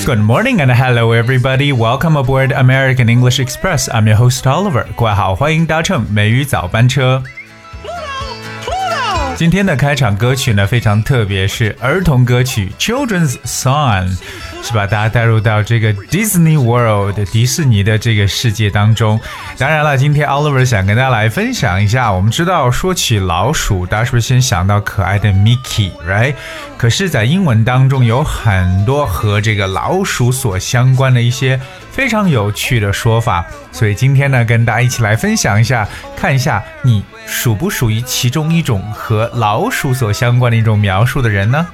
Good morning and hello everybody. Welcome aboard American English Express. I'm your host Oliver. 各位好，欢迎搭乘美语早班车。今天的开场歌曲呢非常特别，是儿童歌曲 Children's Song， 是把大家带入到这个 Disney World 迪士尼的这个世界当中。当然了，今天 Oliver 想跟大家来分享一下。我们知道说起老鼠，大家是不是先想到可爱的 Mickey，right？可是，在英文当中有很多和这个老鼠所相关的一些非常有趣的说法，所以今天呢，跟大家一起来分享一下，看一下你。属不属于其中一种和老鼠所相关的一种描述的人呢？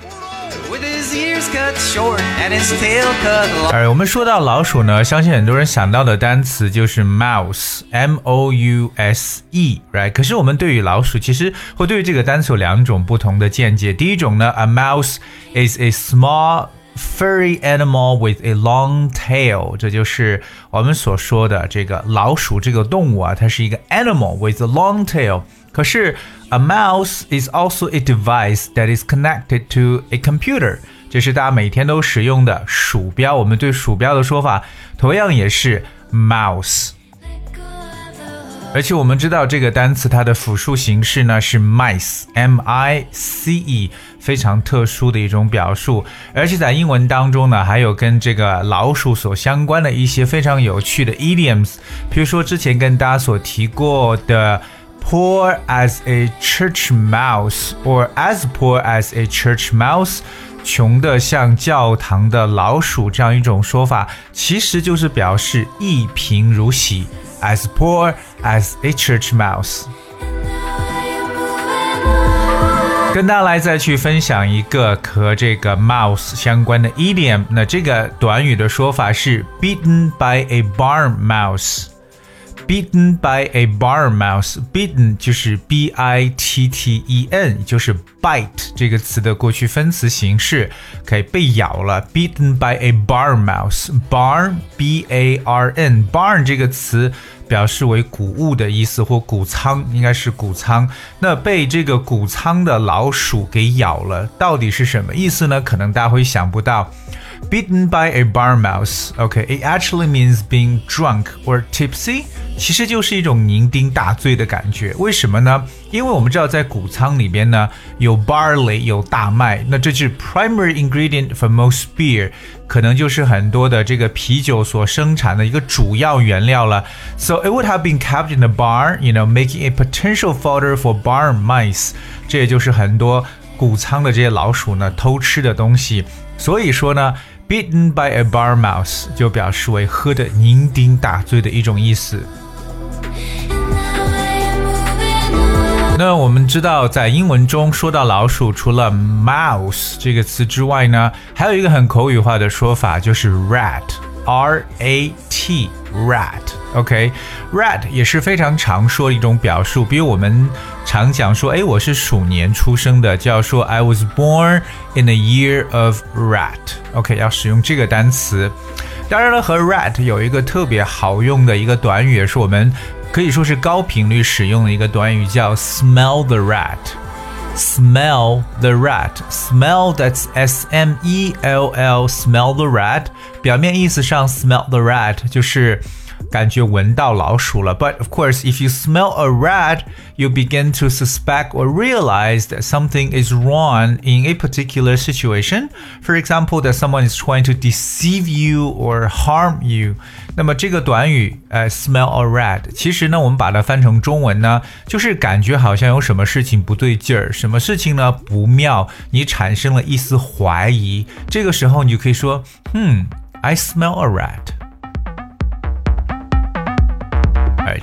哎我们说到老鼠呢，相信很多人想到的单词就是 mouse，m o u s e，right？可是我们对于老鼠，其实会对于这个单词有两种不同的见解。第一种呢，a mouse is a small furry animal with a long tail，这就是我们所说的这个老鼠这个动物啊，它是一个 animal with a long tail。可是 a mouse is also a device that is connected to a computer，这是大家每天都使用的鼠标。我们对鼠标的说法同样也是 mouse。而且我们知道这个单词它的复数形式呢是 mice，m i c e， 非常特殊的一种表述。而且在英文当中呢，还有跟这个老鼠所相关的一些非常有趣的 idioms，比如说之前跟大家所提过的 poor as a church mouse，or as poor as a church mouse。穷的像教堂的老鼠这样一种说法，其实就是表示一贫如洗，as poor as a church mouse。跟大家来再去分享一个和这个 mouse 相关的 idiom，那这个短语的说法是 beaten by a barn mouse。Beaten by a bar mouse. Beaten 就是 b i t t e n，就是 bite 这个词的过去分词形式，可以被咬了。Beaten by a bar mouse. Barn b a r n. Barn 这个词表示为谷物的意思或谷仓，应该是谷仓。那被这个谷仓的老鼠给咬了，到底是什么意思呢？可能大家会想不到。Bitten by a barn mouse. Okay, it actually means being drunk or tipsy. 其实就是一种酩酊大醉的感觉。为什么呢？因为我们知道在谷仓里边呢有 barley 有大麦，那这是 primary ingredient for most beer，可能就是很多的这个啤酒所生产的一个主要原料了。So it would have been kept in the barn, you know, making a potential fodder for barn mice。这也就是很多谷仓的这些老鼠呢偷吃的东西。所以说呢，beaten by a bar mouse 就表示为喝的酩酊大醉的一种意思。那我们知道，在英文中说到老鼠，除了 mouse 这个词之外呢，还有一个很口语化的说法，就是 rat R A T rat，OK，rat 也是非常常说的一种表述。比如我们常讲说，哎，我是鼠年出生的，就要说 I was born in the year of rat，OK，要使用这个单词。当然了，和 rat 有一个特别好用的一个短语，也是我们。可以说是高频率使用的一个短语，叫 smell the rat。smell the rat。smell that's S M E L L smell the rat。表面意思上，smell the rat 就是 感觉闻到老鼠了。But of course, if you smell a rat, you begin to suspect or realize that something is wrong in a particular situation. For example, that someone is trying to deceive you or harm you. 那么这个短语，呃，smell a rat，其实呢，我们把它翻成中文呢，就是感觉好像有什么事情不对劲儿，什么事情呢不妙，你产生了一丝怀疑。这个时候你就可以说，嗯，I smell a rat。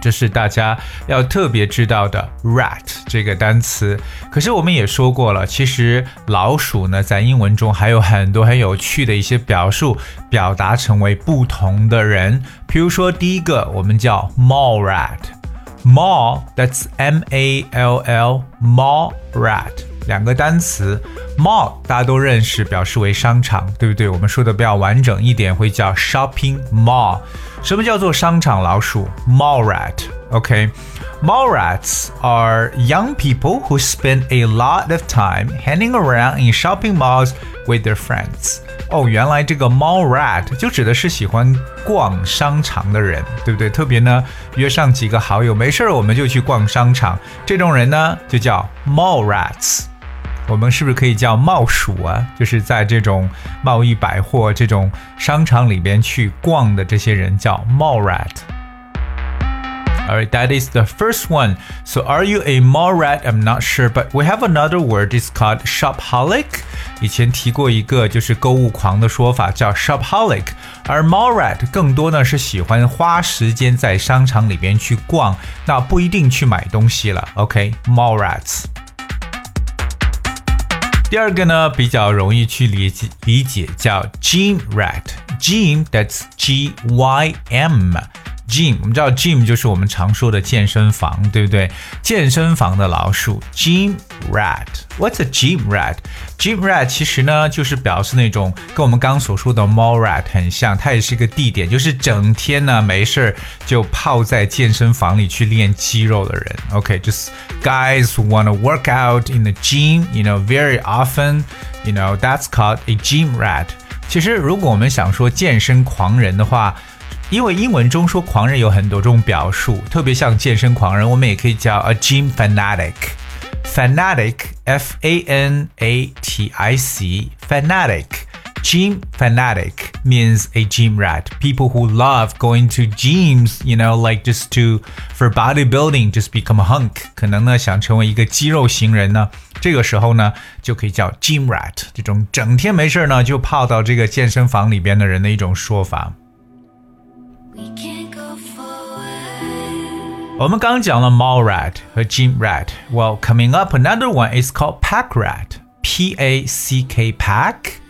这是大家要特别知道的 rat 这个单词。可是我们也说过了，其实老鼠呢，在英文中还有很多很有趣的一些表述，表达成为不同的人。比如说，第一个我们叫 mall rat，mall，that's M A L L，mall rat，两个单词 ，mall 大家都认识，表示为商场，对不对？我们说的比较完整一点，会叫 shopping mall。什么叫做商场老鼠？Mall rat，OK。 Mall rats are young people who spend a lot of time hanging around in shopping malls with their friends. 哦，原来这个 mall rat 就指的是喜欢逛商场的人，对不对？特别呢，约上几个好友，没事儿我们就去逛商场，这种人呢就叫 mall rats。 我们是不是可以叫冒鼠啊？就是在这种贸易百货这种商场里边去逛的这些人叫 mall rat。Alright, that is the first one. So, are you a mall rat? I'm not sure, but we have another word. It's called shopaholic. 以前提过一个就是购物狂的说法，叫 shopaholic。而 mall rat 更多呢是喜欢花时间在商场里边去逛，那不一定去买东西了。OK, mall rats.。第二个呢比较容易去理解理解，叫 gym rat。gym that's G Y M。Gym，我们知道 gym 就是我们常说的健身房，对不对？健身房的老鼠，gym rat。What's a gym rat？Gym rat 其实呢就是表示那种跟我们刚刚所说的 mall rat 很像，它也是一个地点，就是整天呢没事就泡在健身房里去练肌肉的人。OK，just、okay, guys who want to work out in the gym，you know very often，you know that's called a gym rat。其实如果我们想说健身狂人的话， 因为英文中说狂人有很多种表述，特别像健身狂人，我们也可以叫 a gym fanatic。fanatic f a n a t i c fanatic gym fanatic means a gym rat people who love going to gyms you know like just to for bodybuilding just become a hunk 可能呢想成为一个肌肉型人呢这个时候呢就可以叫 gym rat 这种整天没事呢就泡到这个健身房里边的人的一种说法 我们刚讲了 mall rat 和 gym rat。Well, coming up, another one is called pack rat. P A C K pack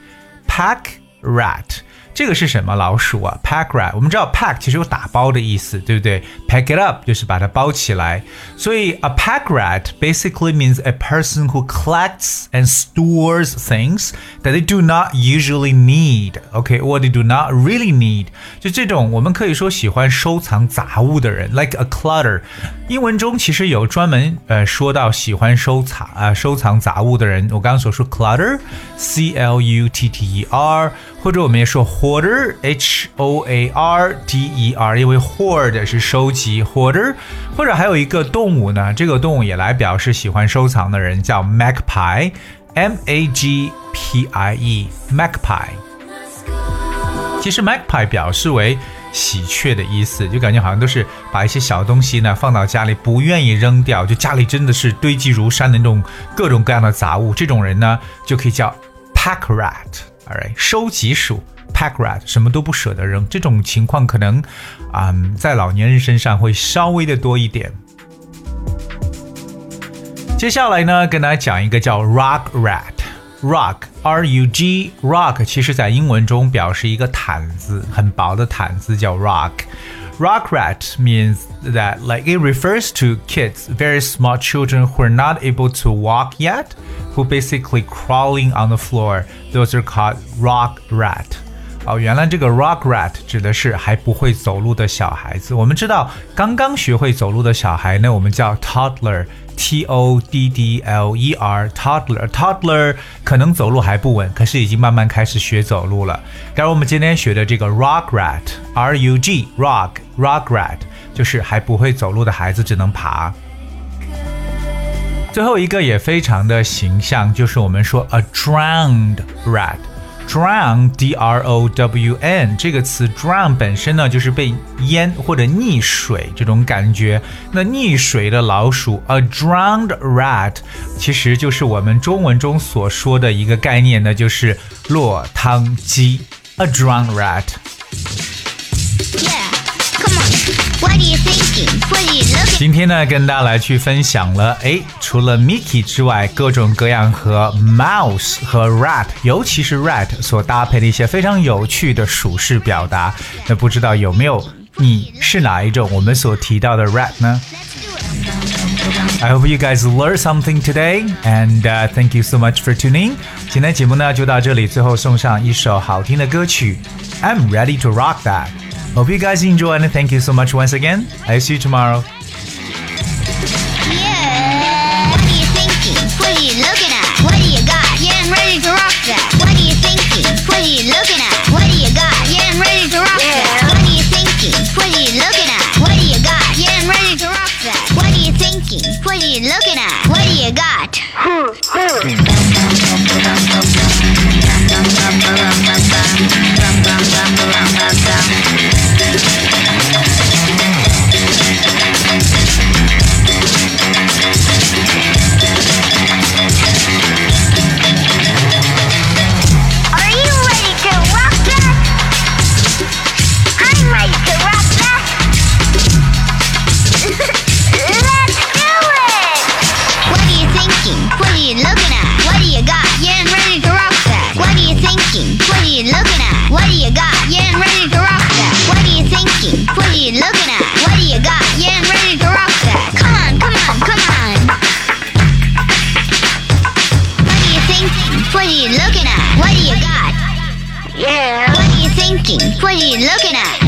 pack rat. 这个是什么老鼠啊？Pack rat，我们知道 pack 其实有打包的意思，对不对？Pack it up 就是把它包起来。所以 a pack rat basically means a person who collects and stores things that they do not usually need. Okay, or they do not really need. 就这种我们可以说喜欢收藏杂物的人，like a clutter。英文中其实有专门呃说到喜欢收藏啊、呃、收藏杂物的人。我刚刚所说 clutter，C L U T T E R，或者我们也说。 Hoarder h o a r d e r，因为 hoard 是收集 hoarder，或者还有一个动物呢，这个动物也来表示喜欢收藏的人，叫 magpie m a g p i e magpie。其实 magpie 表示为喜鹊的意思，就感觉好像都是把一些小东西呢放到家里，不愿意扔掉，就家里真的是堆积如山的那种各种各样的杂物，这种人呢就可以叫 pack rat，alright，收集鼠。pack rat，什么都不舍得扔。这种情况可能，嗯，在老年人身上会稍微的多一点。接下来呢，跟大家讲一个叫 rug rat。Rug, R-U-G, rug，其实在英文中表示一个毯子，很薄的毯子叫 rug。Rug rat means that like it refers to kids, very small children who are not able to walk yet, who basically crawling on the floor. Those are called rug rat. 哦，原来这个 rock rat 指的是还不会走路的小孩子。我们知道，刚刚学会走路的小孩呢，我们叫 toddler，t o d d l e r，toddler，toddler 可能走路还不稳，可是已经慢慢开始学走路了。而我们今天学的这个 rock rat，r u g rock rock rat 就是还不会走路的孩子，只能爬。最后一个也非常的形象，就是我们说 a drowned rat。Drown d r o w n 这个词 drown 本身呢就是被淹或者溺水这种感觉。那溺水的老鼠 a drowned rat 其实就是我们中文中所说的一个概念呢，就是落汤鸡 a drowned rat。今天呢，跟大家来去分享了，哎，除了 Mickey 之外，各种各样和 mouse 和 rat，尤其是 rat 所搭配的一些非常有趣的属式表达。那不知道有没有你是哪一种我们所提到的 rat 呢？I hope you guys learned something today, and、uh, thank you so much for tuning. 今天节目呢就到这里，最后送上一首好听的歌曲，I'm ready to rock that. Hope you guys enjoy and thank you so much once again. I'll see you tomorrow. Looking at? What do you got? Getting ready to rock that. What are you thinking? What are you looking at? Looking at?